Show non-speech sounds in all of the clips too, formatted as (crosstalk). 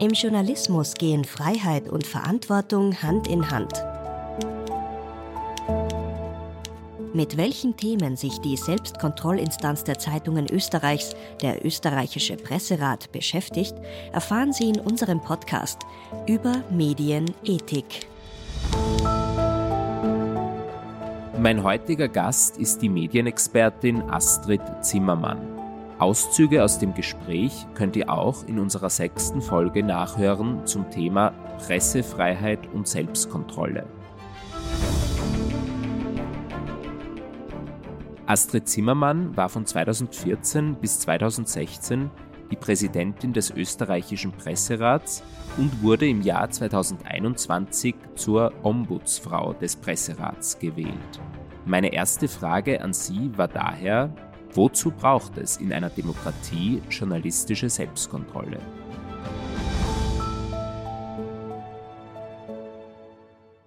Im Journalismus gehen Freiheit und Verantwortung Hand in Hand. Mit welchen Themen sich die Selbstkontrollinstanz der Zeitungen Österreichs, der österreichische Presserat, beschäftigt, erfahren Sie in unserem Podcast über Medienethik. Mein heutiger Gast ist die Medienexpertin Astrid Zimmermann. Auszüge aus dem Gespräch könnt ihr auch in unserer sechsten Folge nachhören zum Thema Pressefreiheit und Selbstkontrolle. Astrid Zimmermann war von 2014 bis 2016 die Präsidentin des österreichischen Presserats und wurde im Jahr 2021 zur Ombudsfrau des Presserats gewählt. Meine erste Frage an Sie war daher, wozu braucht es in einer Demokratie journalistische Selbstkontrolle?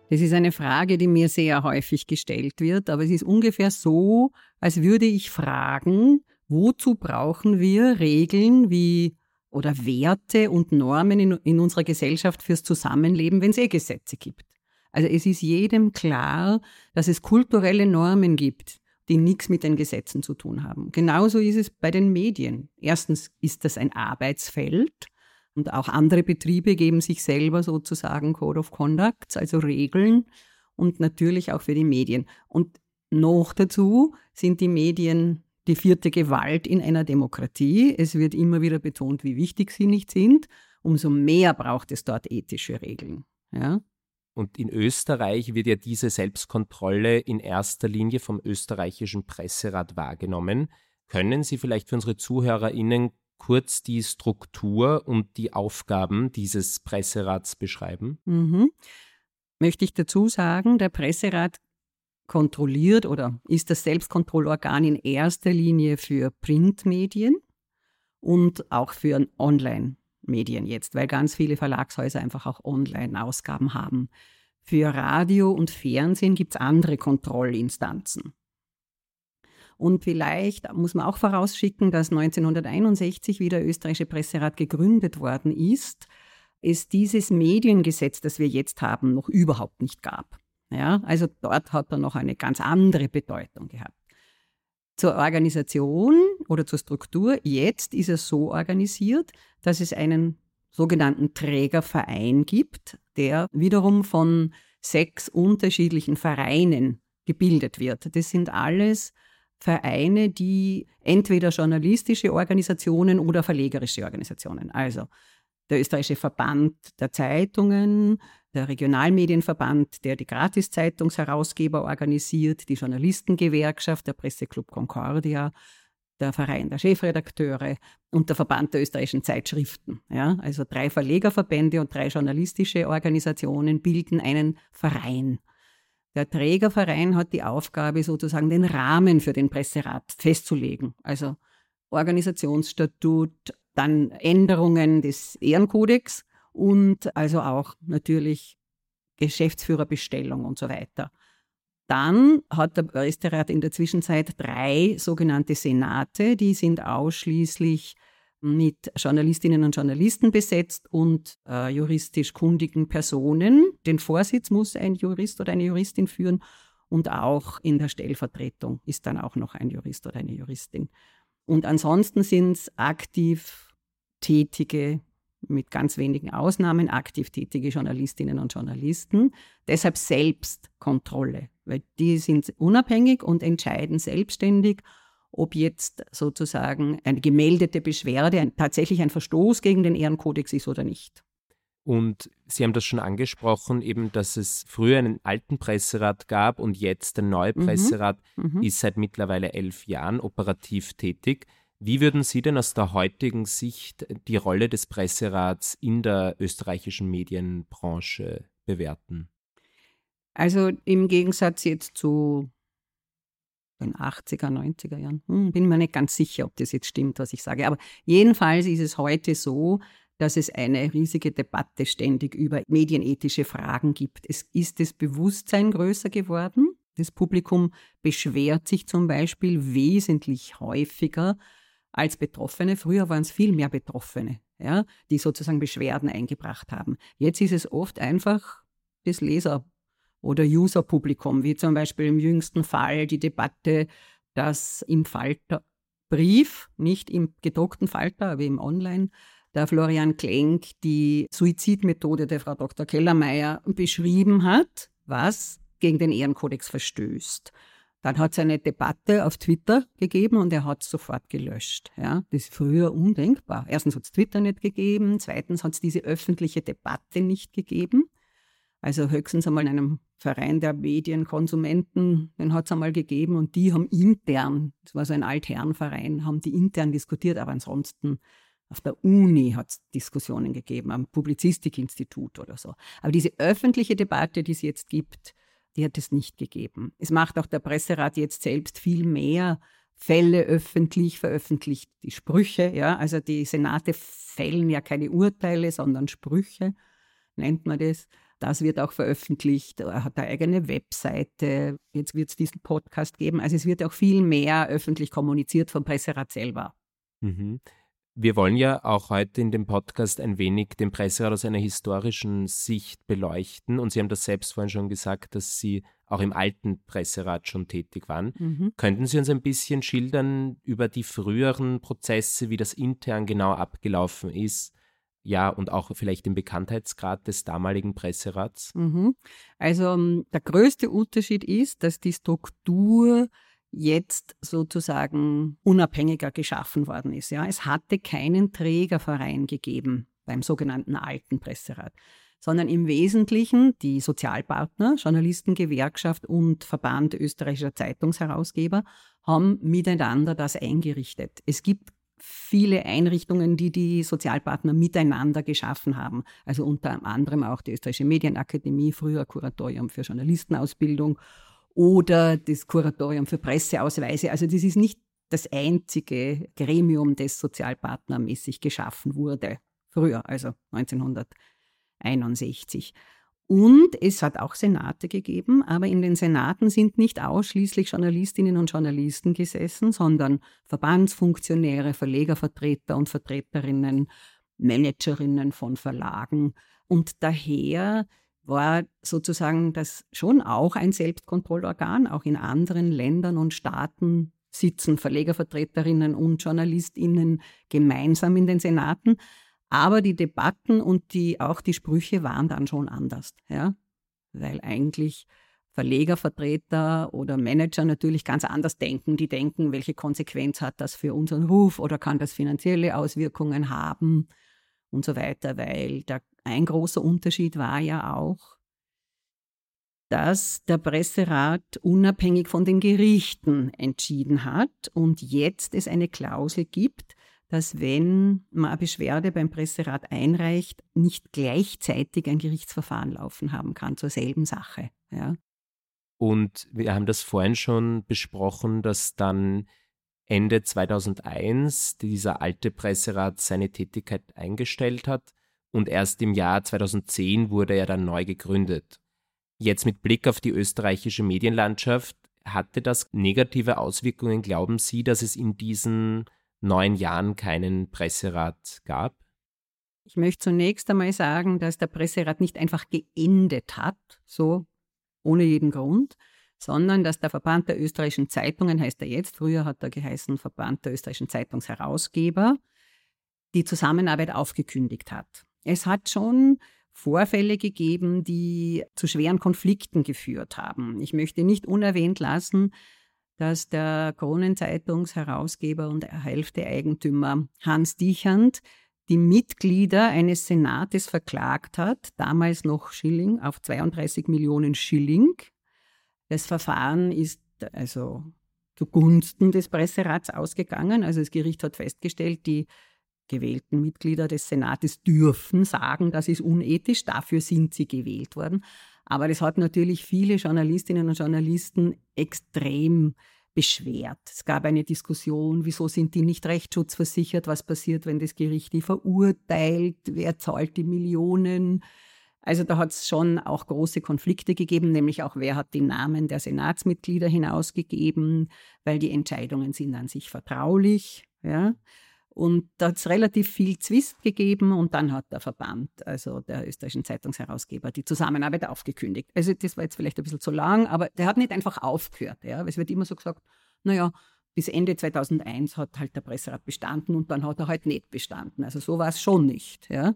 Das ist eine Frage, die mir sehr häufig gestellt wird, aber es ist ungefähr so, als würde ich fragen, wozu brauchen wir Regeln wie oder Werte und Normen in, in unserer Gesellschaft fürs Zusammenleben, wenn es eh Gesetze gibt. Also es ist jedem klar, dass es kulturelle Normen gibt, die nichts mit den Gesetzen zu tun haben. Genauso ist es bei den Medien. Erstens ist das ein Arbeitsfeld und auch andere Betriebe geben sich selber sozusagen Code of Conduct, also Regeln und natürlich auch für die Medien. Und noch dazu sind die Medien die vierte Gewalt in einer Demokratie. Es wird immer wieder betont, wie wichtig sie nicht sind. Umso mehr braucht es dort ethische Regeln. Ja? Und in Österreich wird ja diese Selbstkontrolle in erster Linie vom österreichischen Presserat wahrgenommen. Können Sie vielleicht für unsere ZuhörerInnen kurz die Struktur und die Aufgaben dieses Presserats beschreiben? Mhm. Möchte ich dazu sagen, der Presserat kontrolliert oder ist das Selbstkontrollorgan in erster Linie für Printmedien und auch für Online-Medien jetzt, weil ganz viele Verlagshäuser einfach auch Online-Ausgaben haben. Für Radio und Fernsehen gibt es andere Kontrollinstanzen. Und vielleicht muss man auch vorausschicken, dass 1961, wie der österreichische Presserat gegründet worden ist, es dieses Mediengesetz, das wir jetzt haben, noch überhaupt nicht gab. Ja, also dort hat er noch eine ganz andere Bedeutung gehabt. Zur Organisation oder zur Struktur, jetzt ist es so organisiert, dass es einen sogenannten Trägerverein gibt, der wiederum von sechs unterschiedlichen Vereinen gebildet wird. Das sind alles Vereine, die entweder journalistische Organisationen oder verlegerische Organisationen, also der österreichische Verband der Zeitungen, der Regionalmedienverband, der die Gratiszeitungsherausgeber organisiert, die Journalistengewerkschaft, der Presseclub Concordia, der Verein der Chefredakteure und der Verband der österreichischen Zeitschriften. Ja, also drei Verlegerverbände und drei journalistische Organisationen bilden einen Verein. Der Trägerverein hat die Aufgabe, sozusagen den Rahmen für den Presserat festzulegen. Also Organisationsstatut, dann Änderungen des Ehrenkodex und also auch natürlich Geschäftsführerbestellung und so weiter. Dann hat der Presserat in der Zwischenzeit drei sogenannte Senate, die sind ausschließlich mit Journalistinnen und Journalisten besetzt und äh, juristisch kundigen Personen. Den Vorsitz muss ein Jurist oder eine Juristin führen und auch in der Stellvertretung ist dann auch noch ein Jurist oder eine Juristin. Und ansonsten sind es aktiv tätige, mit ganz wenigen Ausnahmen, aktiv tätige Journalistinnen und Journalisten. Deshalb Selbstkontrolle, weil die sind unabhängig und entscheiden selbstständig ob jetzt sozusagen eine gemeldete Beschwerde ein, tatsächlich ein Verstoß gegen den Ehrenkodex ist oder nicht. Und Sie haben das schon angesprochen, eben, dass es früher einen alten Presserat gab und jetzt der neue mhm. Presserat mhm. ist seit mittlerweile elf Jahren operativ tätig. Wie würden Sie denn aus der heutigen Sicht die Rolle des Presserats in der österreichischen Medienbranche bewerten? Also im Gegensatz jetzt zu den 80er, 90er Jahren. Hm, bin mir nicht ganz sicher, ob das jetzt stimmt, was ich sage. Aber jedenfalls ist es heute so, dass es eine riesige Debatte ständig über medienethische Fragen gibt. Es ist das Bewusstsein größer geworden. Das Publikum beschwert sich zum Beispiel wesentlich häufiger als Betroffene. Früher waren es viel mehr Betroffene, ja, die sozusagen Beschwerden eingebracht haben. Jetzt ist es oft einfach das Leser- oder User-Publikum, wie zum Beispiel im jüngsten Fall die Debatte, dass im Falterbrief, nicht im gedruckten Falter, aber im Online, der Florian Klenk die Suizidmethode der Frau Dr. Kellermeier beschrieben hat, was gegen den Ehrenkodex verstößt. Dann hat es eine Debatte auf Twitter gegeben und er hat es sofort gelöscht. Ja, das ist früher undenkbar. Erstens hat es Twitter nicht gegeben, zweitens hat es diese öffentliche Debatte nicht gegeben. Also höchstens einmal in einem Verein der Medienkonsumenten, den hat es einmal gegeben und die haben intern, das war so ein Altherrenverein, haben die intern diskutiert, aber ansonsten auf der Uni hat es Diskussionen gegeben, am Publizistikinstitut oder so. Aber diese öffentliche Debatte, die es jetzt gibt, die hat es nicht gegeben. Es macht auch der Presserat jetzt selbst viel mehr Fälle öffentlich, veröffentlicht die Sprüche. Ja? Also die Senate fällen ja keine Urteile, sondern Sprüche, nennt man das. Das wird auch veröffentlicht. Er hat eine eigene Webseite. Jetzt wird es diesen Podcast geben. Also es wird auch viel mehr öffentlich kommuniziert vom Presserat selber. Mhm. Wir wollen ja auch heute in dem Podcast ein wenig den Presserat aus einer historischen Sicht beleuchten. Und Sie haben das selbst vorhin schon gesagt, dass Sie auch im alten Presserat schon tätig waren. Mhm. Könnten Sie uns ein bisschen schildern über die früheren Prozesse, wie das intern genau abgelaufen ist? Ja, und auch vielleicht den Bekanntheitsgrad des damaligen Presserats? Mhm. Also ähm, der größte Unterschied ist, dass die Struktur jetzt sozusagen unabhängiger geschaffen worden ist. Ja, es hatte keinen Trägerverein gegeben beim sogenannten alten Presserat, sondern im Wesentlichen die Sozialpartner, Journalistengewerkschaft und Verband österreichischer Zeitungsherausgeber haben miteinander das eingerichtet. Es gibt viele Einrichtungen, die die Sozialpartner miteinander geschaffen haben. Also unter anderem auch die Österreichische Medienakademie, früher Kuratorium für Journalistenausbildung oder das Kuratorium für Presseausweise. Also das ist nicht das einzige Gremium, das sozialpartnermäßig geschaffen wurde. Früher, also 1961. Und es hat auch Senate gegeben, aber in den Senaten sind nicht ausschließlich Journalistinnen und Journalisten gesessen, sondern Verbandsfunktionäre, Verlegervertreter und Vertreterinnen, Managerinnen von Verlagen. Und daher war sozusagen das schon auch ein Selbstkontrollorgan. Auch in anderen Ländern und Staaten sitzen Verlegervertreterinnen und Journalistinnen gemeinsam in den Senaten. Aber die Debatten und die, auch die Sprüche waren dann schon anders. Ja? Weil eigentlich Verlegervertreter oder Manager natürlich ganz anders denken. Die denken, welche Konsequenz hat das für unseren Ruf oder kann das finanzielle Auswirkungen haben und so weiter, weil der ein großer Unterschied war ja auch, dass der Presserat unabhängig von den Gerichten entschieden hat und jetzt es eine Klausel gibt, dass wenn man eine Beschwerde beim Presserat einreicht, nicht gleichzeitig ein Gerichtsverfahren laufen haben kann zur selben Sache. Ja. Und wir haben das vorhin schon besprochen, dass dann Ende 2001 dieser alte Presserat seine Tätigkeit eingestellt hat und erst im Jahr 2010 wurde er dann neu gegründet. Jetzt mit Blick auf die österreichische Medienlandschaft, hatte das negative Auswirkungen, glauben Sie, dass es in diesen neun Jahren keinen Presserat gab? Ich möchte zunächst einmal sagen, dass der Presserat nicht einfach geendet hat, so ohne jeden Grund, sondern dass der Verband der österreichischen Zeitungen, heißt er jetzt, früher hat er geheißen Verband der österreichischen Zeitungsherausgeber, die Zusammenarbeit aufgekündigt hat. Es hat schon Vorfälle gegeben, die zu schweren Konflikten geführt haben. Ich möchte nicht unerwähnt lassen, dass der Kronenzeitungsherausgeber und Hälfte-Eigentümer Hans Dichand die Mitglieder eines Senates verklagt hat, damals noch Schilling, auf 32 Millionen Schilling. Das Verfahren ist also zugunsten des Presserats ausgegangen. Also das Gericht hat festgestellt, die gewählten Mitglieder des Senates dürfen sagen, das ist unethisch, dafür sind sie gewählt worden. Aber das hat natürlich viele Journalistinnen und Journalisten extrem beschwert. Es gab eine Diskussion, wieso sind die nicht rechtsschutzversichert, was passiert, wenn das Gericht die verurteilt, wer zahlt die Millionen. Also da hat es schon auch große Konflikte gegeben, nämlich auch wer hat die Namen der Senatsmitglieder hinausgegeben, weil die Entscheidungen sind an sich vertraulich. Ja. Und da hat es relativ viel Zwist gegeben und dann hat der Verband, also der österreichischen Zeitungsherausgeber, die Zusammenarbeit aufgekündigt. Also das war jetzt vielleicht ein bisschen zu lang, aber der hat nicht einfach aufgehört. Ja? Es wird immer so gesagt, naja, bis Ende 2001 hat halt der Presserat bestanden und dann hat er halt nicht bestanden. Also so war es schon nicht. Ja?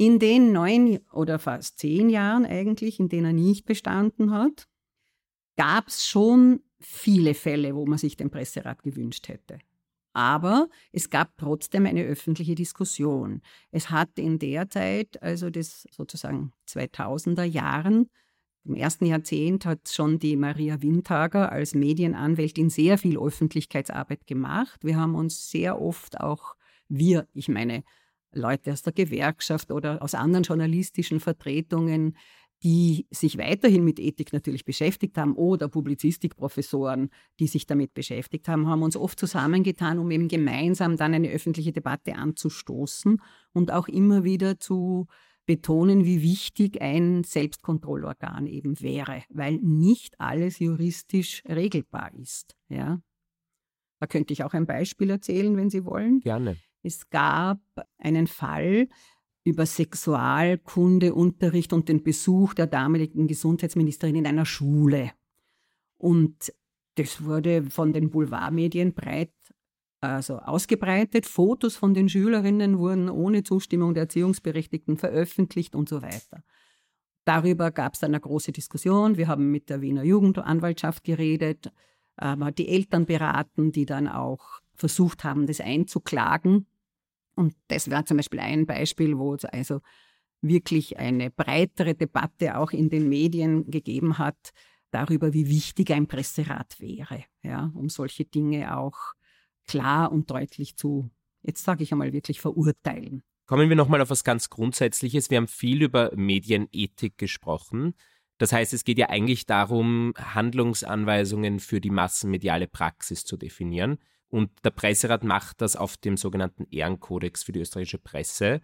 In den neun oder fast zehn Jahren eigentlich, in denen er nicht bestanden hat, gab es schon viele Fälle, wo man sich den Presserat gewünscht hätte. Aber es gab trotzdem eine öffentliche Diskussion. Es hat in der Zeit, also des sozusagen 2000er Jahren, im ersten Jahrzehnt hat schon die Maria Windhager als Medienanwältin sehr viel Öffentlichkeitsarbeit gemacht. Wir haben uns sehr oft auch, wir, ich meine, Leute aus der Gewerkschaft oder aus anderen journalistischen Vertretungen die sich weiterhin mit Ethik natürlich beschäftigt haben oder Publizistikprofessoren, die sich damit beschäftigt haben, haben uns oft zusammengetan, um eben gemeinsam dann eine öffentliche Debatte anzustoßen und auch immer wieder zu betonen, wie wichtig ein Selbstkontrollorgan eben wäre, weil nicht alles juristisch regelbar ist. Ja? Da könnte ich auch ein Beispiel erzählen, wenn Sie wollen. Gerne. Es gab einen Fall, über Sexualkundeunterricht und den Besuch der damaligen Gesundheitsministerin in einer Schule. Und das wurde von den Boulevardmedien breit also ausgebreitet. Fotos von den Schülerinnen wurden ohne Zustimmung der Erziehungsberechtigten veröffentlicht und so weiter. Darüber gab es dann eine große Diskussion. Wir haben mit der Wiener Jugendanwaltschaft geredet, aber die Eltern beraten, die dann auch versucht haben, das einzuklagen. Und das wäre zum Beispiel ein Beispiel, wo es also wirklich eine breitere Debatte auch in den Medien gegeben hat darüber, wie wichtig ein Presserat wäre, ja, um solche Dinge auch klar und deutlich zu, jetzt sage ich einmal wirklich verurteilen. Kommen wir nochmal auf was ganz Grundsätzliches. Wir haben viel über Medienethik gesprochen. Das heißt, es geht ja eigentlich darum, Handlungsanweisungen für die massenmediale Praxis zu definieren. Und der Presserat macht das auf dem sogenannten Ehrenkodex für die österreichische Presse.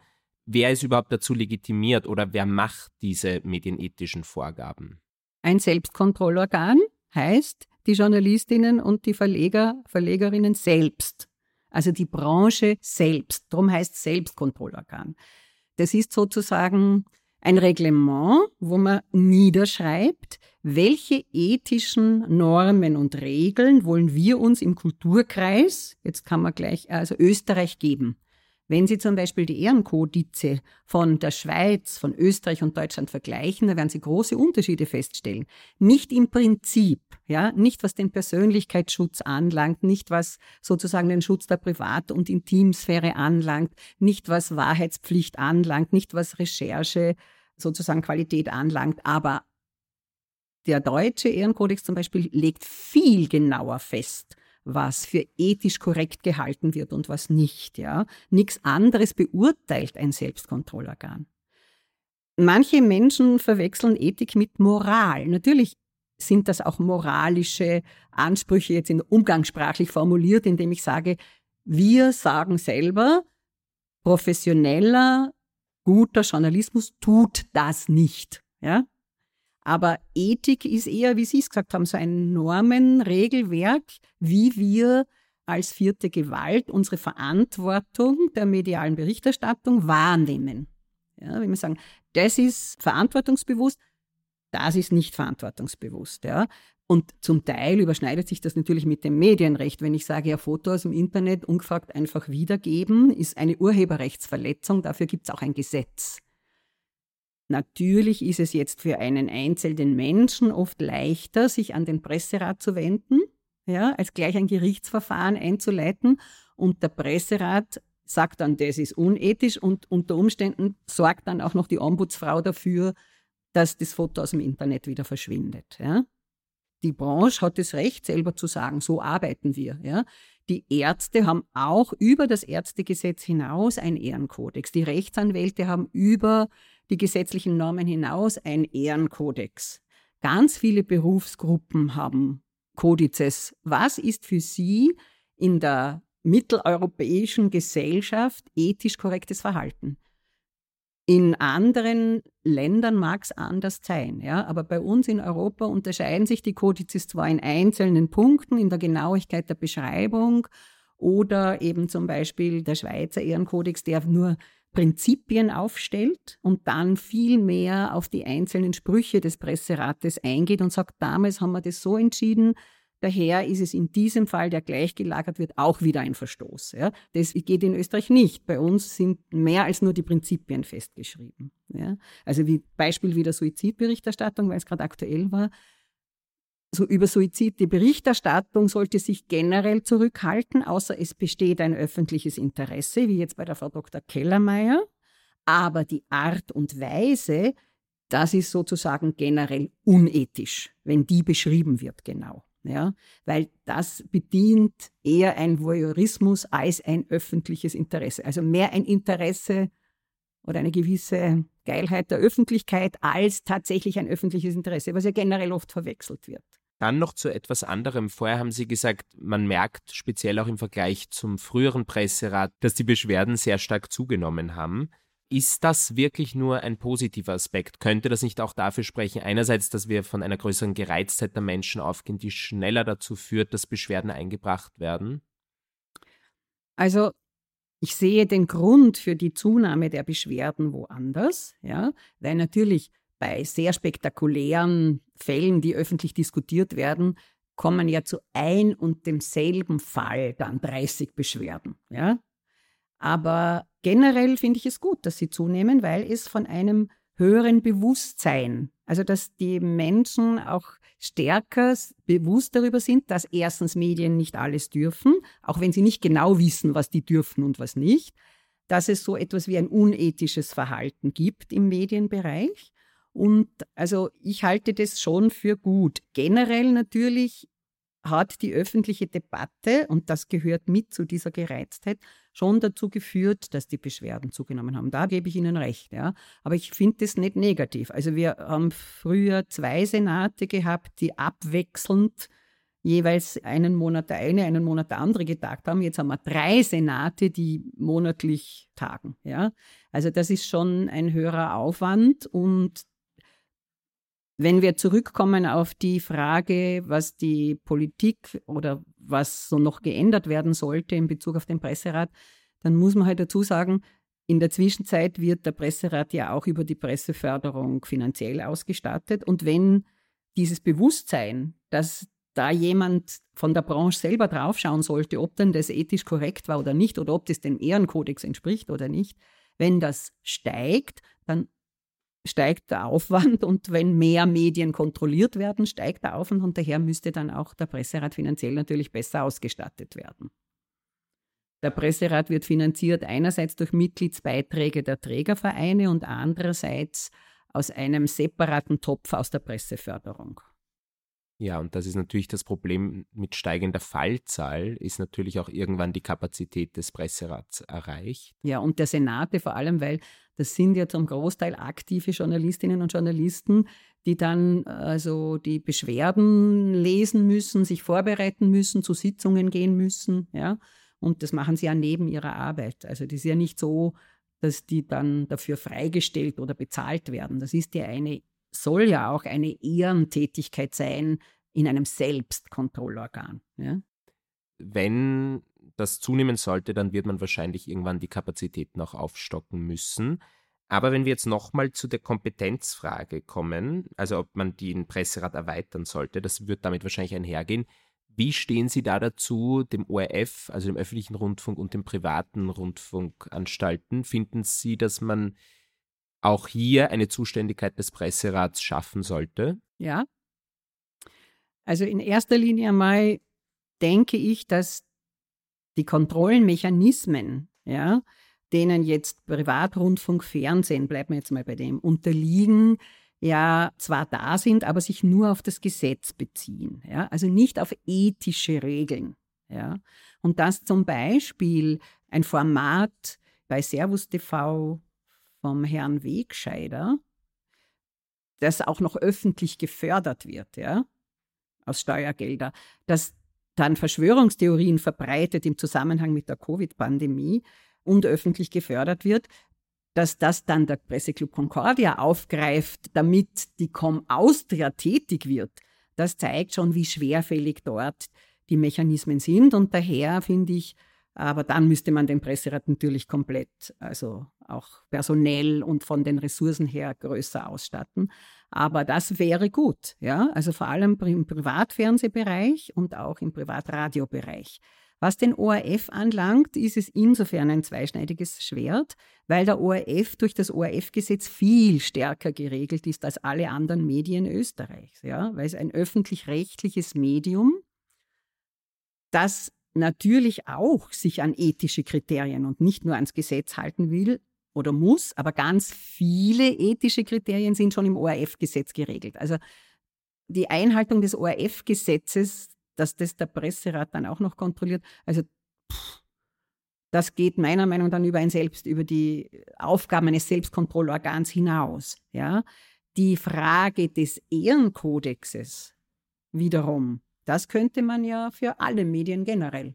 Wer ist überhaupt dazu legitimiert oder wer macht diese medienethischen Vorgaben? Ein Selbstkontrollorgan heißt die Journalistinnen und die Verleger, Verlegerinnen selbst. Also die Branche selbst. Darum heißt Selbstkontrollorgan. Das ist sozusagen ein Reglement, wo man niederschreibt, welche ethischen Normen und Regeln wollen wir uns im Kulturkreis, jetzt kann man gleich, also Österreich geben. Wenn Sie zum Beispiel die Ehrenkodize von der Schweiz, von Österreich und Deutschland vergleichen, da werden Sie große Unterschiede feststellen. Nicht im Prinzip, ja, nicht was den Persönlichkeitsschutz anlangt, nicht was sozusagen den Schutz der Privat- und Intimsphäre anlangt, nicht was Wahrheitspflicht anlangt, nicht was Recherche sozusagen Qualität anlangt, aber der deutsche Ehrenkodex zum Beispiel legt viel genauer fest, was für ethisch korrekt gehalten wird und was nicht. Ja? Nichts anderes beurteilt ein Selbstkontrollorgan. Manche Menschen verwechseln Ethik mit Moral. Natürlich sind das auch moralische Ansprüche jetzt in umgangssprachlich formuliert, indem ich sage, wir sagen selber, professioneller, guter Journalismus tut das nicht. Ja? Aber Ethik ist eher, wie Sie es gesagt haben, so ein Normenregelwerk, wie wir als vierte Gewalt unsere Verantwortung der medialen Berichterstattung wahrnehmen. Ja, wenn wir sagen, das ist verantwortungsbewusst, das ist nicht verantwortungsbewusst. Ja. Und zum Teil überschneidet sich das natürlich mit dem Medienrecht. Wenn ich sage, ja, Foto aus dem Internet ungefragt einfach wiedergeben, ist eine Urheberrechtsverletzung. Dafür gibt es auch ein Gesetz. Natürlich ist es jetzt für einen einzelnen Menschen oft leichter, sich an den Presserat zu wenden, ja, als gleich ein Gerichtsverfahren einzuleiten. Und der Presserat sagt dann, das ist unethisch und unter Umständen sorgt dann auch noch die Ombudsfrau dafür, dass das Foto aus dem Internet wieder verschwindet. Ja. Die Branche hat das Recht, selber zu sagen, so arbeiten wir. Ja. Die Ärzte haben auch über das Ärztegesetz hinaus einen Ehrenkodex. Die Rechtsanwälte haben über die gesetzlichen Normen hinaus ein Ehrenkodex. Ganz viele Berufsgruppen haben Kodizes. Was ist für Sie in der mitteleuropäischen Gesellschaft ethisch korrektes Verhalten? In anderen Ländern mag es anders sein, ja, aber bei uns in Europa unterscheiden sich die Kodizes zwar in einzelnen Punkten, in der Genauigkeit der Beschreibung Oder eben zum Beispiel der Schweizer Ehrenkodex, der nur Prinzipien aufstellt und dann viel mehr auf die einzelnen Sprüche des Presserates eingeht und sagt, damals haben wir das so entschieden, Daher ist es in diesem Fall, der gleichgelagert wird, auch wieder ein Verstoß. Ja. Das geht in Österreich nicht. Bei uns sind mehr als nur die Prinzipien festgeschrieben. Ja. Also wie Beispiel wieder Suizidberichterstattung, weil es gerade aktuell war. So über Suizid, die Berichterstattung sollte sich generell zurückhalten, außer es besteht ein öffentliches Interesse, wie jetzt bei der Frau Dr. Kellermeier. Aber die Art und Weise, das ist sozusagen generell unethisch, wenn die beschrieben wird genau ja, weil das bedient eher ein Voyeurismus als ein öffentliches Interesse. Also mehr ein Interesse oder eine gewisse Geilheit der Öffentlichkeit als tatsächlich ein öffentliches Interesse, was ja generell oft verwechselt wird. Dann noch zu etwas anderem. Vorher haben Sie gesagt, man merkt speziell auch im Vergleich zum früheren Presserat, dass die Beschwerden sehr stark zugenommen haben. Ist das wirklich nur ein positiver Aspekt? Könnte das nicht auch dafür sprechen, einerseits, dass wir von einer größeren Gereiztheit der Menschen aufgehen, die schneller dazu führt, dass Beschwerden eingebracht werden? Also ich sehe den Grund für die Zunahme der Beschwerden woanders, ja, weil natürlich bei sehr spektakulären Fällen, die öffentlich diskutiert werden, kommen ja zu ein und demselben Fall dann 30 Beschwerden, ja. Aber generell finde ich es gut, dass sie zunehmen, weil es von einem höheren Bewusstsein, also dass die Menschen auch stärker bewusst darüber sind, dass erstens Medien nicht alles dürfen, auch wenn sie nicht genau wissen, was die dürfen und was nicht, dass es so etwas wie ein unethisches Verhalten gibt im Medienbereich. Und also ich halte das schon für gut. Generell natürlich hat die öffentliche Debatte, und das gehört mit zu dieser Gereiztheit, schon dazu geführt, dass die Beschwerden zugenommen haben. Da gebe ich Ihnen recht. Ja. Aber ich finde das nicht negativ. Also wir haben früher zwei Senate gehabt, die abwechselnd jeweils einen Monat der eine, einen Monat der andere getagt haben. Jetzt haben wir drei Senate, die monatlich tagen. Ja. Also das ist schon ein höherer Aufwand und wenn wir zurückkommen auf die Frage, was die Politik oder was so noch geändert werden sollte in Bezug auf den Presserat, dann muss man halt dazu sagen, in der Zwischenzeit wird der Presserat ja auch über die Presseförderung finanziell ausgestattet. Und wenn dieses Bewusstsein, dass da jemand von der Branche selber draufschauen sollte, ob denn das ethisch korrekt war oder nicht, oder ob das dem Ehrenkodex entspricht oder nicht, wenn das steigt, dann steigt der Aufwand und wenn mehr Medien kontrolliert werden, steigt der Aufwand und daher müsste dann auch der Presserat finanziell natürlich besser ausgestattet werden. Der Presserat wird finanziert einerseits durch Mitgliedsbeiträge der Trägervereine und andererseits aus einem separaten Topf aus der Presseförderung. Ja, und das ist natürlich das Problem mit steigender Fallzahl, ist natürlich auch irgendwann die Kapazität des Presserats erreicht. Ja, und der Senate vor allem, weil das sind ja zum Großteil aktive Journalistinnen und Journalisten, die dann also die Beschwerden lesen müssen, sich vorbereiten müssen, zu Sitzungen gehen müssen, ja. Und das machen sie ja neben ihrer Arbeit. Also das ist ja nicht so, dass die dann dafür freigestellt oder bezahlt werden. Das ist ja eine soll ja auch eine Ehrentätigkeit sein in einem Selbstkontrollorgan. Ja? Wenn das zunehmen sollte, dann wird man wahrscheinlich irgendwann die Kapazitäten auch aufstocken müssen. Aber wenn wir jetzt nochmal zu der Kompetenzfrage kommen, also ob man den Presserat erweitern sollte, das wird damit wahrscheinlich einhergehen. Wie stehen Sie da dazu, dem ORF, also dem öffentlichen Rundfunk und dem privaten Rundfunkanstalten? Finden Sie, dass man auch hier eine Zuständigkeit des Presserats schaffen sollte? Ja. Also in erster Linie einmal denke ich, dass die Kontrollenmechanismen, ja, denen jetzt Privatrundfunk, Fernsehen, bleiben wir jetzt mal bei dem, unterliegen, ja zwar da sind, aber sich nur auf das Gesetz beziehen, ja, also nicht auf ethische Regeln, ja. Und dass zum Beispiel ein Format bei Servus TV vom Herrn Wegscheider, das auch noch öffentlich gefördert wird, ja, aus Steuergelder, dass dann Verschwörungstheorien verbreitet im Zusammenhang mit der Covid-Pandemie und öffentlich gefördert wird, dass das dann der Presseclub Concordia aufgreift, damit die Com Austria tätig wird, das zeigt schon, wie schwerfällig dort die Mechanismen sind. Und daher finde ich, aber dann müsste man den Presserat natürlich komplett, also auch personell und von den Ressourcen her größer ausstatten. Aber das wäre gut, ja. Also vor allem im Privatfernsehbereich und auch im Privatradiobereich. Was den ORF anlangt, ist es insofern ein zweischneidiges Schwert, weil der ORF durch das ORF-Gesetz viel stärker geregelt ist als alle anderen Medien Österreichs, ja, weil es ein öffentlich-rechtliches Medium, das natürlich auch sich an ethische Kriterien und nicht nur ans Gesetz halten will oder muss, aber ganz viele ethische Kriterien sind schon im ORF-Gesetz geregelt. Also die Einhaltung des ORF-Gesetzes, dass das der Presserat dann auch noch kontrolliert, also pff, das geht meiner Meinung nach über ein Selbst, über die Aufgaben eines Selbstkontrollorgans hinaus. Ja? Die Frage des Ehrenkodexes wiederum, das könnte man ja für alle Medien generell.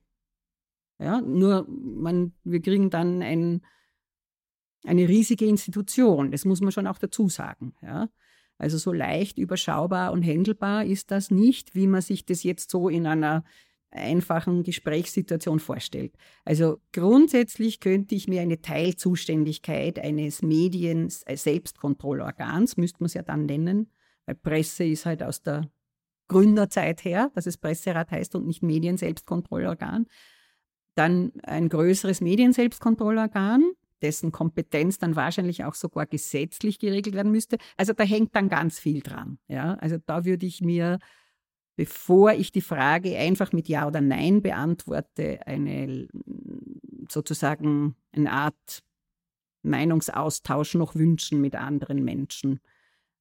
Ja, nur man, wir kriegen dann ein, eine riesige Institution. Das muss man schon auch dazu sagen. Ja. Also so leicht überschaubar und händelbar ist das nicht, wie man sich das jetzt so in einer einfachen Gesprächssituation vorstellt. Also grundsätzlich könnte ich mir eine Teilzuständigkeit eines Medien-Selbstkontrollorgans, müsste man es ja dann nennen, weil Presse ist halt aus der Gründerzeit her, dass es Presserat heißt und nicht Medienselbstkontrollorgan. Dann ein größeres Medienselbstkontrollorgan, dessen Kompetenz dann wahrscheinlich auch sogar gesetzlich geregelt werden müsste. Also da hängt dann ganz viel dran. Ja? Also da würde ich mir, bevor ich die Frage einfach mit Ja oder Nein beantworte, eine sozusagen eine Art Meinungsaustausch noch wünschen mit anderen Menschen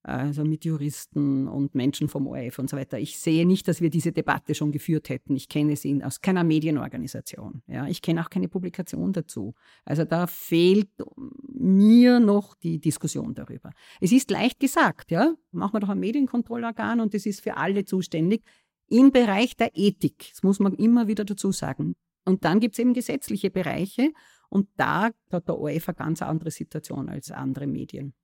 also mit Juristen und Menschen vom ORF und so weiter. Ich sehe nicht, dass wir diese Debatte schon geführt hätten. Ich kenne sie aus keiner Medienorganisation. Ja, ich kenne auch keine Publikation dazu. Also da fehlt mir noch die Diskussion darüber. Es ist leicht gesagt, ja, machen wir doch ein Medienkontrollorgan und das ist für alle zuständig im Bereich der Ethik. Das muss man immer wieder dazu sagen. Und dann gibt es eben gesetzliche Bereiche und da hat der ORF eine ganz andere Situation als andere Medien.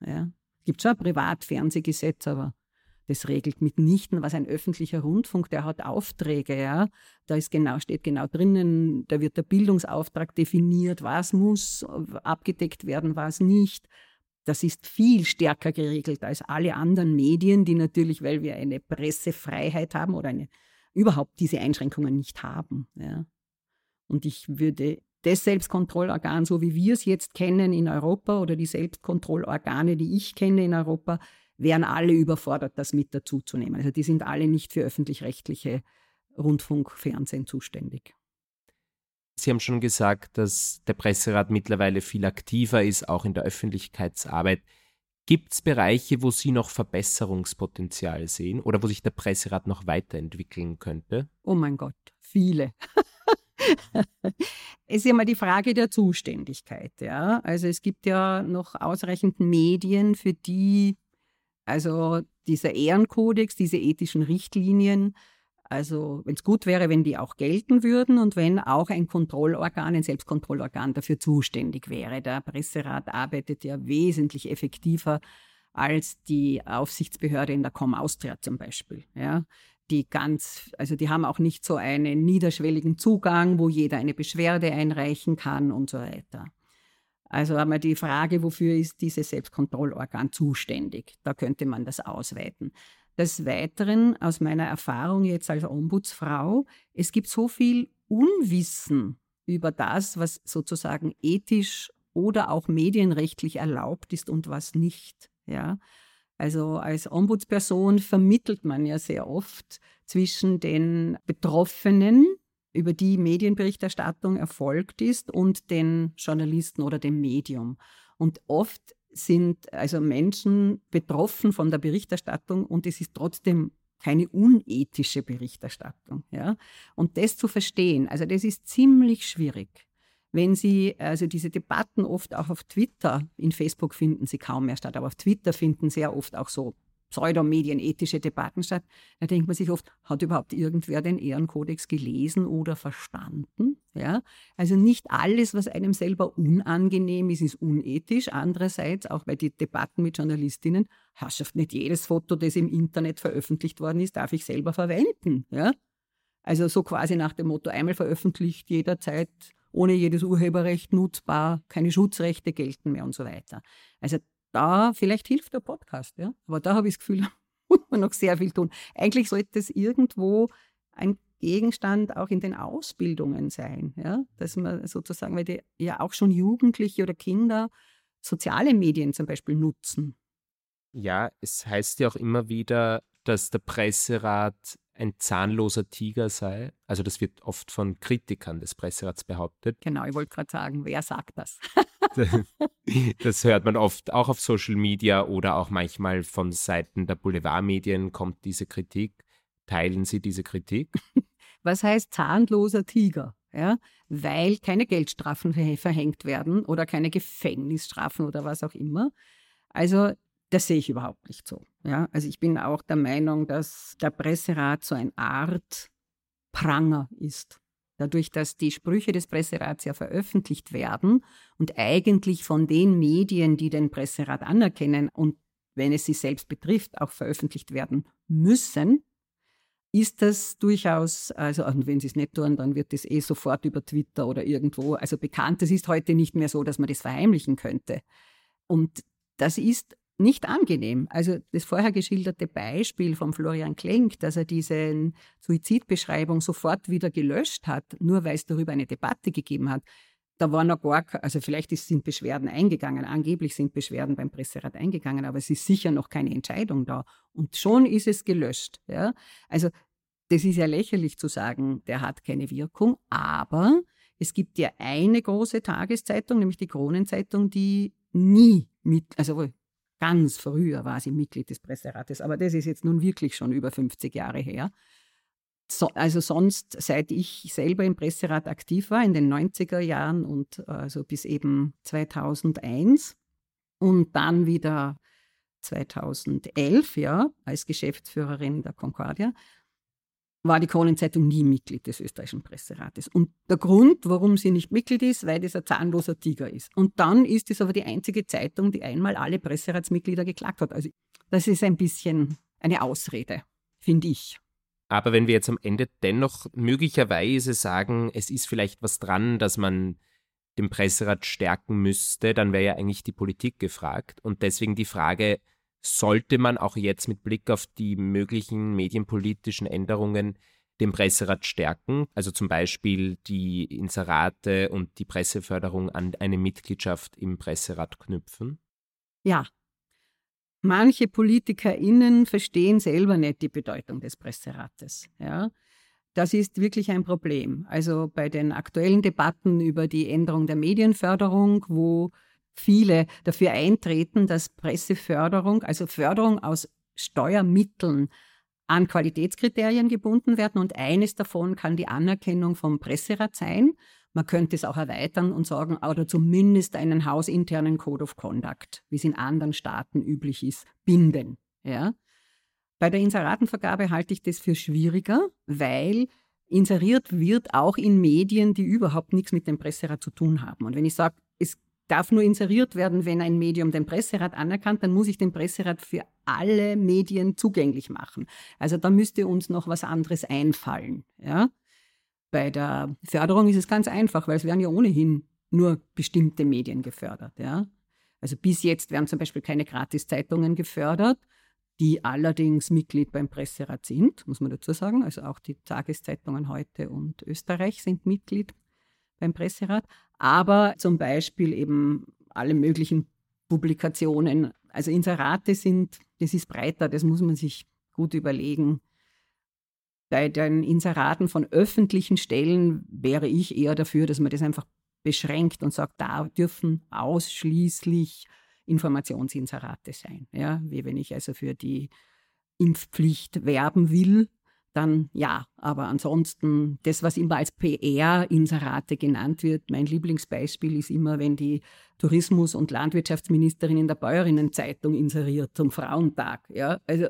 Ja gibt schon ein Privatfernsehgesetz, aber das regelt mitnichten, was ein öffentlicher Rundfunk, der hat Aufträge, ja. Da ist genau, steht genau drinnen, da wird der Bildungsauftrag definiert, was muss abgedeckt werden, was nicht. Das ist viel stärker geregelt als alle anderen Medien, die natürlich, weil wir eine Pressefreiheit haben oder eine, überhaupt diese Einschränkungen nicht haben. Ja. Und ich würde das Selbstkontrollorgan, so wie wir es jetzt kennen in Europa oder die Selbstkontrollorgane, die ich kenne in Europa, wären alle überfordert, das mit dazuzunehmen. Also die sind alle nicht für öffentlich-rechtliche Rundfunk, Fernsehen zuständig. Sie haben schon gesagt, dass der Presserat mittlerweile viel aktiver ist, auch in der Öffentlichkeitsarbeit. Gibt es Bereiche, wo Sie noch Verbesserungspotenzial sehen oder wo sich der Presserat noch weiterentwickeln könnte? Oh mein Gott, viele. (laughs) es (laughs) ist ja mal die Frage der Zuständigkeit. Ja? Also es gibt ja noch ausreichend Medien, für die also dieser Ehrenkodex, diese ethischen Richtlinien, also wenn es gut wäre, wenn die auch gelten würden und wenn auch ein Kontrollorgan, ein Selbstkontrollorgan dafür zuständig wäre. Der Presserat arbeitet ja wesentlich effektiver als die Aufsichtsbehörde in der Com Austria zum Beispiel. Ja die ganz, also die haben auch nicht so einen niederschwelligen Zugang, wo jeder eine Beschwerde einreichen kann und so weiter. Also einmal die Frage, wofür ist dieses Selbstkontrollorgan zuständig? Da könnte man das ausweiten. Des Weiteren, aus meiner Erfahrung jetzt als Ombudsfrau, es gibt so viel Unwissen über das, was sozusagen ethisch oder auch medienrechtlich erlaubt ist und was nicht. Ja, also als Ombudsperson vermittelt man ja sehr oft zwischen den Betroffenen, über die Medienberichterstattung erfolgt ist, und den Journalisten oder dem Medium. Und oft sind also Menschen betroffen von der Berichterstattung und es ist trotzdem keine unethische Berichterstattung. Ja? Und das zu verstehen, also das ist ziemlich schwierig wenn Sie, also diese Debatten oft auch auf Twitter, in Facebook finden sie kaum mehr statt, aber auf Twitter finden sehr oft auch so pseudomedienethische Debatten statt, da denkt man sich oft, hat überhaupt irgendwer den Ehrenkodex gelesen oder verstanden? Ja? Also nicht alles, was einem selber unangenehm ist, ist unethisch. Andererseits, auch bei den Debatten mit Journalistinnen, Herrschaft, nicht jedes Foto, das im Internet veröffentlicht worden ist, darf ich selber verwenden. Ja? Also so quasi nach dem Motto, einmal veröffentlicht, jederzeit ohne jedes Urheberrecht nutzbar, keine Schutzrechte gelten mehr und so weiter. Also da vielleicht hilft der Podcast, ja. Aber da habe ich das Gefühl, (laughs) muss man noch sehr viel tun. Eigentlich sollte es irgendwo ein Gegenstand auch in den Ausbildungen sein, ja, dass man sozusagen, weil die ja auch schon Jugendliche oder Kinder soziale Medien zum Beispiel nutzen. Ja, es heißt ja auch immer wieder, dass der Presserat ein zahnloser Tiger sei. Also das wird oft von Kritikern des Presserats behauptet. Genau, ich wollte gerade sagen, wer sagt das? (laughs) das hört man oft auch auf Social Media oder auch manchmal von Seiten der Boulevardmedien kommt diese Kritik. Teilen Sie diese Kritik? (laughs) Was heißt zahnloser Tiger? Ja, weil keine Geldstrafen verhängt werden oder keine Gefängnisstrafen oder was auch immer. Also das sehe ich überhaupt nicht so. Ja, also ich bin auch der Meinung, dass der Presserat so eine Art Pranger ist. Dadurch, dass die Sprüche des Presserats ja veröffentlicht werden und eigentlich von den Medien, die den Presserat anerkennen und wenn es sie selbst betrifft, auch veröffentlicht werden müssen, ist das durchaus, also und wenn sie es nicht tun, dann wird es eh sofort über Twitter oder irgendwo, also bekannt. Es ist heute nicht mehr so, dass man das verheimlichen könnte. Und das ist nicht angenehm. Also das vorher geschilderte Beispiel von Florian Klenk, dass er diese Suizidbeschreibung sofort wieder gelöscht hat, nur weil es darüber eine Debatte gegeben hat. Da war noch gar, also vielleicht sind Beschwerden eingegangen, angeblich sind Beschwerden beim Presserat eingegangen, aber es ist sicher noch keine Entscheidung da. Und schon ist es gelöscht. Ja? Also das ist ja lächerlich zu sagen, der hat keine Wirkung, aber es gibt ja eine große Tageszeitung, nämlich die Kronenzeitung, die nie mit, also Ganz früher war sie Mitglied des Presserates, aber das ist jetzt nun wirklich schon über 50 Jahre her. So, also sonst, seit ich selber im Presserat aktiv war, in den 90er Jahren und also bis eben 2001 und dann wieder 2011, ja, als Geschäftsführerin der Concordia, war die Kronenzeitung nie Mitglied des österreichischen Presserates. Und der Grund, warum sie nicht Mitglied ist, weil das ein zahnloser Tiger ist. Und dann ist es aber die einzige Zeitung, die einmal alle Presseratsmitglieder geklagt hat. Also das ist ein bisschen eine Ausrede, finde ich. Aber wenn wir jetzt am Ende dennoch möglicherweise sagen, es ist vielleicht was dran, dass man den Presserat stärken müsste, dann wäre ja eigentlich die Politik gefragt. Und deswegen die Frage, sollte man auch jetzt mit Blick auf die möglichen medienpolitischen Änderungen den Presserat stärken, also zum Beispiel die Inserate und die Presseförderung an eine Mitgliedschaft im Presserat knüpfen? Ja. Manche PolitikerInnen verstehen selber nicht die Bedeutung des Presserates. Ja. Das ist wirklich ein Problem. Also bei den aktuellen Debatten über die Änderung der Medienförderung, wo viele dafür eintreten, dass Presseförderung, also Förderung aus Steuermitteln, an Qualitätskriterien gebunden werden und eines davon kann die Anerkennung vom Presserat sein. Man könnte es auch erweitern und sagen, oder zumindest einen hausinternen Code of Conduct, wie es in anderen Staaten üblich ist, binden. Ja? Bei der Inseratenvergabe halte ich das für schwieriger, weil inseriert wird auch in Medien, die überhaupt nichts mit dem Presserat zu tun haben. Und wenn ich sage, darf nur inseriert werden, wenn ein Medium den Presserat anerkannt, dann muss ich den Presserat für alle Medien zugänglich machen. Also da müsste uns noch was anderes einfallen. Ja? Bei der Förderung ist es ganz einfach, weil es werden ja ohnehin nur bestimmte Medien gefördert. Ja? Also bis jetzt werden zum Beispiel keine Gratiszeitungen gefördert, die allerdings Mitglied beim Presserat sind, muss man dazu sagen. Also auch die Tageszeitungen heute und Österreich sind Mitglied beim Presserat, aber zum Beispiel eben alle möglichen Publikationen. Also Inserate sind, das ist breiter, das muss man sich gut überlegen. Bei den Inseraten von öffentlichen Stellen wäre ich eher dafür, dass man das einfach beschränkt und sagt, da dürfen ausschließlich Informationsinserate sein. Ja, wie wenn ich also für die Impfpflicht werben will, dann ja. Aber ansonsten, das, was immer als PR-Inserate genannt wird, mein Lieblingsbeispiel ist immer, wenn die Tourismus- und Landwirtschaftsministerin in der Bäuerinnenzeitung inseriert zum Frauentag. Ja, also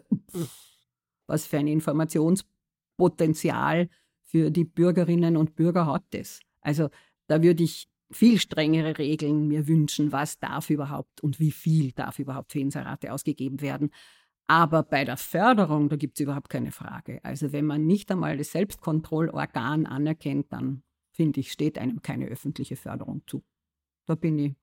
was für ein Informationspotenzial für die Bürgerinnen und Bürger hat das. Also da würde ich viel strengere Regeln mir wünschen, was darf überhaupt und wie viel darf überhaupt für Inserate ausgegeben werden. Aber bei der Förderung, da gibt es überhaupt keine Frage. Also wenn man nicht einmal das Selbstkontrollorgan anerkennt, dann finde ich, steht einem keine öffentliche Förderung zu. Da bin ich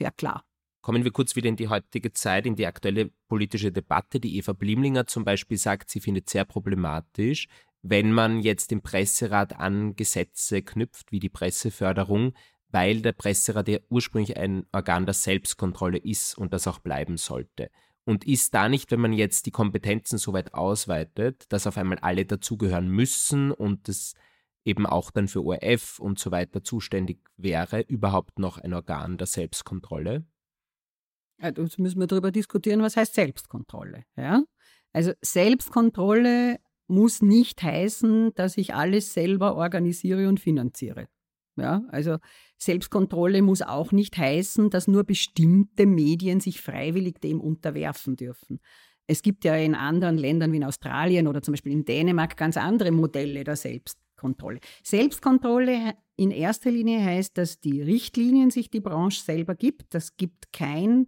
sehr klar. Kommen wir kurz wieder in die heutige Zeit, in die aktuelle politische Debatte. Die Eva Blimlinger zum Beispiel sagt, sie findet sehr problematisch, wenn man jetzt den Presserat an Gesetze knüpft, wie die Presseförderung, weil der Presserat ja ursprünglich ein Organ der Selbstkontrolle ist und das auch bleiben sollte. Und ist da nicht, wenn man jetzt die Kompetenzen so weit ausweitet, dass auf einmal alle dazugehören müssen und das eben auch dann für ORF und so weiter zuständig wäre, überhaupt noch ein Organ der Selbstkontrolle? Ja, jetzt müssen wir darüber diskutieren, was heißt Selbstkontrolle. Ja? Also Selbstkontrolle muss nicht heißen, dass ich alles selber organisiere und finanziere. Ja, also Selbstkontrolle muss auch nicht heißen, dass nur bestimmte Medien sich freiwillig dem unterwerfen dürfen. Es gibt ja in anderen Ländern wie in Australien oder zum Beispiel in Dänemark ganz andere Modelle der Selbstkontrolle. Selbstkontrolle in erster Linie heißt, dass die Richtlinien sich die Branche selber gibt. Das gibt kein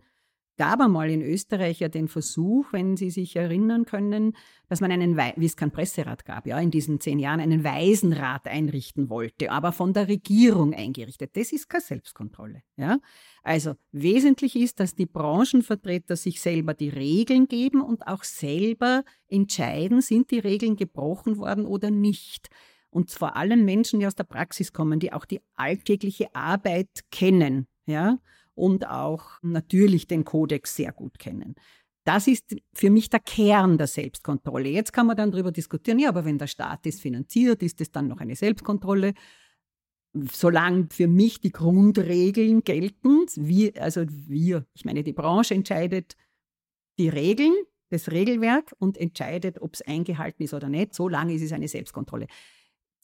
gab einmal in Österreich ja den Versuch, wenn Sie sich erinnern können, dass man einen, wie es kein Presserat gab, ja, in diesen zehn Jahren einen Waisenrat einrichten wollte, aber von der Regierung eingerichtet. Das ist keine Selbstkontrolle, ja. Also wesentlich ist, dass die Branchenvertreter sich selber die Regeln geben und auch selber entscheiden, sind die Regeln gebrochen worden oder nicht. Und vor allem Menschen, die aus der Praxis kommen, die auch die alltägliche Arbeit kennen, ja und auch natürlich den Kodex sehr gut kennen. Das ist für mich der Kern der Selbstkontrolle. Jetzt kann man dann darüber diskutieren, ja, aber wenn der Staat es finanziert, ist es dann noch eine Selbstkontrolle? Solange für mich die Grundregeln gelten, wir, also wir, ich meine, die Branche entscheidet die Regeln, das Regelwerk und entscheidet, ob es eingehalten ist oder nicht, solange ist es eine Selbstkontrolle.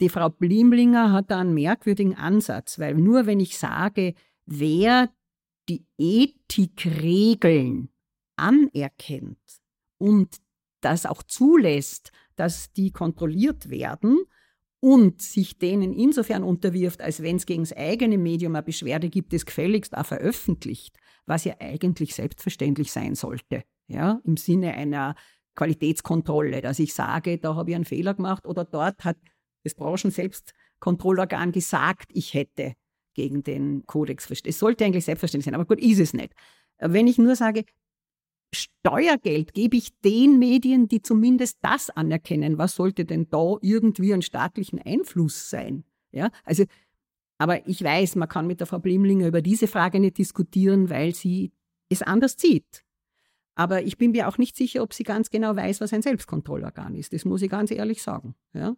Die Frau Blimlinger hat da einen merkwürdigen Ansatz, weil nur wenn ich sage, wer die Ethikregeln anerkennt und das auch zulässt, dass die kontrolliert werden und sich denen insofern unterwirft, als wenn es gegen das eigene Medium eine Beschwerde gibt, es gefälligst auch veröffentlicht, was ja eigentlich selbstverständlich sein sollte, ja, im Sinne einer Qualitätskontrolle, dass ich sage, da habe ich einen Fehler gemacht oder dort hat das Branchenselbstkontrollorgan gesagt, ich hätte gegen den Kodex verstoßen. Es sollte eigentlich selbstverständlich sein, aber gut, ist es nicht. Wenn ich nur sage, Steuergeld gebe ich den Medien, die zumindest das anerkennen, was sollte denn da irgendwie einen staatlichen Einfluss sein? Ja, also, aber ich weiß, man kann mit der Frau Blimlinger über diese Frage nicht diskutieren, weil sie es anders sieht. Aber ich bin mir auch nicht sicher, ob sie ganz genau weiß, was ein Selbstkontrollorgan ist. Das muss ich ganz ehrlich sagen. Ja?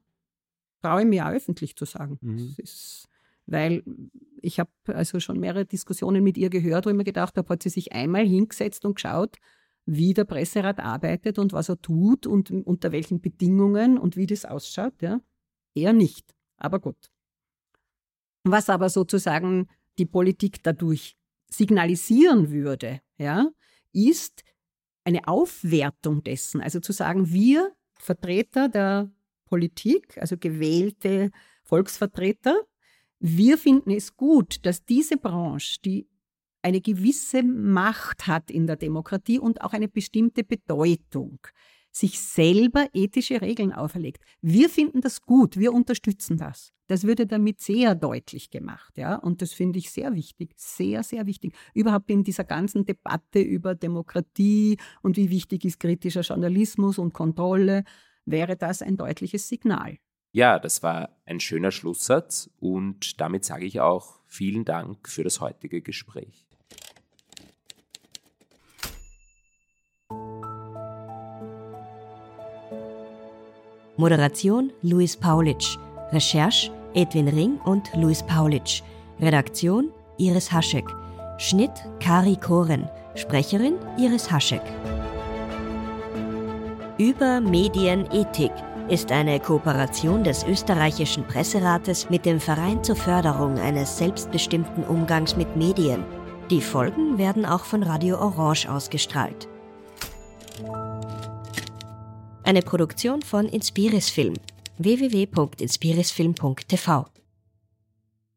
Traue ich mir auch öffentlich zu sagen. Mhm. Das ist weil ich habe also schon mehrere Diskussionen mit ihr gehört, wo ich mir gedacht habe, hat sie sich einmal hingesetzt und geschaut, wie der Presserat arbeitet und was er tut und unter welchen Bedingungen und wie das ausschaut. Ja? Eher nicht, aber gut. Was aber sozusagen die Politik dadurch signalisieren würde, ja, ist eine Aufwertung dessen. Also zu sagen, wir Vertreter der Politik, also gewählte Volksvertreter, wir finden es gut, dass diese Branche, die eine gewisse Macht hat in der Demokratie und auch eine bestimmte Bedeutung, sich selber ethische Regeln auferlegt. Wir finden das gut, wir unterstützen das. Das würde damit sehr deutlich gemacht, ja, und das finde ich sehr wichtig, sehr, sehr wichtig. Überhaupt in dieser ganzen Debatte über Demokratie und wie wichtig ist kritischer Journalismus und Kontrolle, wäre das ein deutliches Signal. Ja, das war ein schöner Schlusssatz und damit sage ich auch vielen Dank für das heutige Gespräch. Moderation Luis Paulitsch, Recherche Edwin Ring und Luis Paulitsch, Redaktion Iris Haschek, Schnitt Kari Koren, Sprecherin Iris Haschek. Über Medienethik ist eine Kooperation des österreichischen Presserates mit dem Verein zur Förderung eines selbstbestimmten Umgangs mit Medien. Die Folgen werden auch von Radio Orange ausgestrahlt. Eine Produktion von Inspiris Film www.inspirisfilm.tv